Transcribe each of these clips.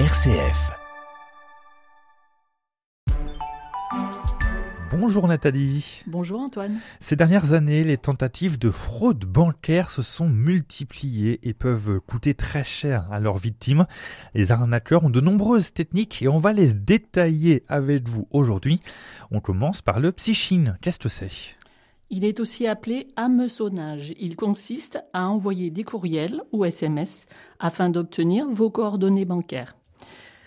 RCF. Bonjour Nathalie. Bonjour Antoine. Ces dernières années, les tentatives de fraude bancaire se sont multipliées et peuvent coûter très cher à leurs victimes. Les arnaqueurs ont de nombreuses techniques et on va les détailler avec vous aujourd'hui. On commence par le psychine. Qu'est-ce que c'est? Il est aussi appelé hameçonnage. Il consiste à envoyer des courriels ou SMS afin d'obtenir vos coordonnées bancaires.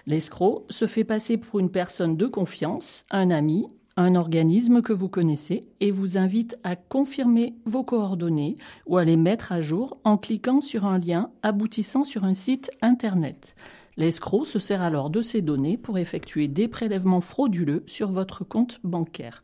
L'escroc se fait passer pour une personne de confiance, un ami, un organisme que vous connaissez et vous invite à confirmer vos coordonnées ou à les mettre à jour en cliquant sur un lien aboutissant sur un site Internet. L'escroc se sert alors de ces données pour effectuer des prélèvements frauduleux sur votre compte bancaire.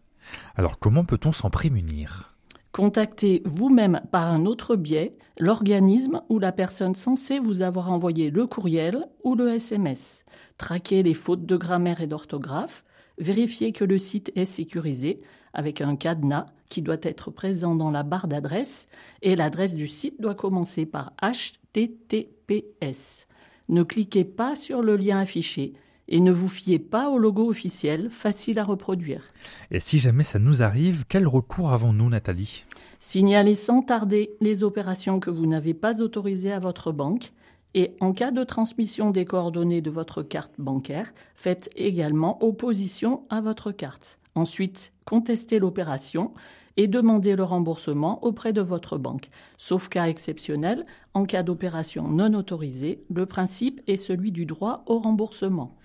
Alors comment peut-on s'en prémunir? Contactez vous-même par un autre biais l'organisme ou la personne censée vous avoir envoyé le courriel ou le SMS. Traquez les fautes de grammaire et d'orthographe. Vérifiez que le site est sécurisé avec un cadenas qui doit être présent dans la barre d'adresse et l'adresse du site doit commencer par HTTPS. Ne cliquez pas sur le lien affiché et ne vous fiez pas au logo officiel, facile à reproduire. Et si jamais ça nous arrive, quel recours avons-nous Nathalie? Signalez sans tarder les opérations que vous n'avez pas autorisées à votre banque et en cas de transmission des coordonnées de votre carte bancaire, faites également opposition à votre carte. Ensuite, contestez l'opération et demandez le remboursement auprès de votre banque. Sauf cas exceptionnel, en cas d'opération non autorisée, le principe est celui du droit au remboursement.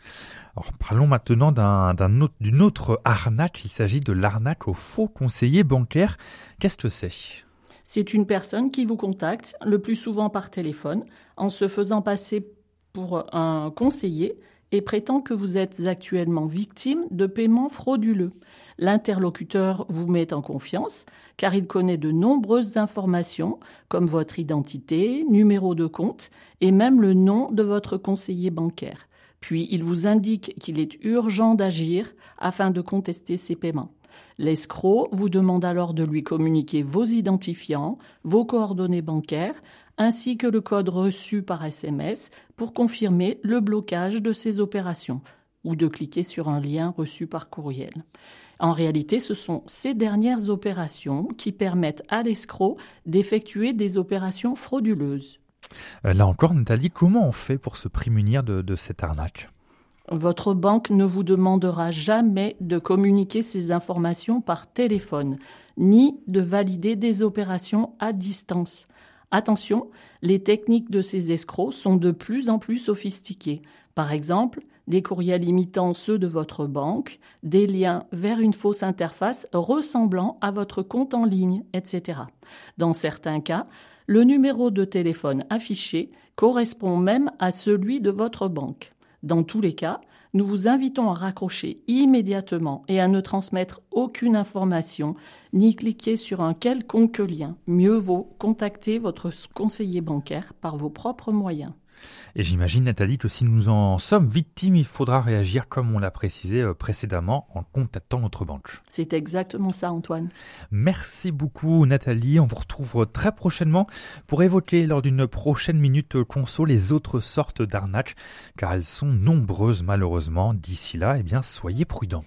Alors, parlons maintenant d'une autre, autre arnaque. Il s'agit de l'arnaque au faux conseiller bancaire. Qu'est-ce que c'est? C'est une personne qui vous contacte, le plus souvent par téléphone, en se faisant passer pour un conseiller et prétend que vous êtes actuellement victime de paiements frauduleux. L'interlocuteur vous met en confiance car il connaît de nombreuses informations comme votre identité, numéro de compte et même le nom de votre conseiller bancaire. Puis il vous indique qu'il est urgent d'agir afin de contester ces paiements. L'escroc vous demande alors de lui communiquer vos identifiants, vos coordonnées bancaires, ainsi que le code reçu par SMS pour confirmer le blocage de ces opérations, ou de cliquer sur un lien reçu par courriel. En réalité, ce sont ces dernières opérations qui permettent à l'escroc d'effectuer des opérations frauduleuses. Euh, là encore, Nathalie, comment on fait pour se prémunir de, de cette arnaque? Votre banque ne vous demandera jamais de communiquer ces informations par téléphone, ni de valider des opérations à distance. Attention, les techniques de ces escrocs sont de plus en plus sophistiquées. Par exemple, des courriels imitant ceux de votre banque, des liens vers une fausse interface ressemblant à votre compte en ligne, etc. Dans certains cas, le numéro de téléphone affiché correspond même à celui de votre banque. Dans tous les cas, nous vous invitons à raccrocher immédiatement et à ne transmettre aucune information, ni cliquer sur un quelconque lien. Mieux vaut contacter votre conseiller bancaire par vos propres moyens. Et j'imagine, Nathalie, que si nous en sommes victimes, il faudra réagir comme on l'a précisé euh, précédemment en contactant notre banque. C'est exactement ça, Antoine. Merci beaucoup, Nathalie. On vous retrouve très prochainement pour évoquer lors d'une prochaine minute conso les autres sortes d'arnaques, car elles sont nombreuses malheureusement. D'ici là, eh bien, soyez prudents.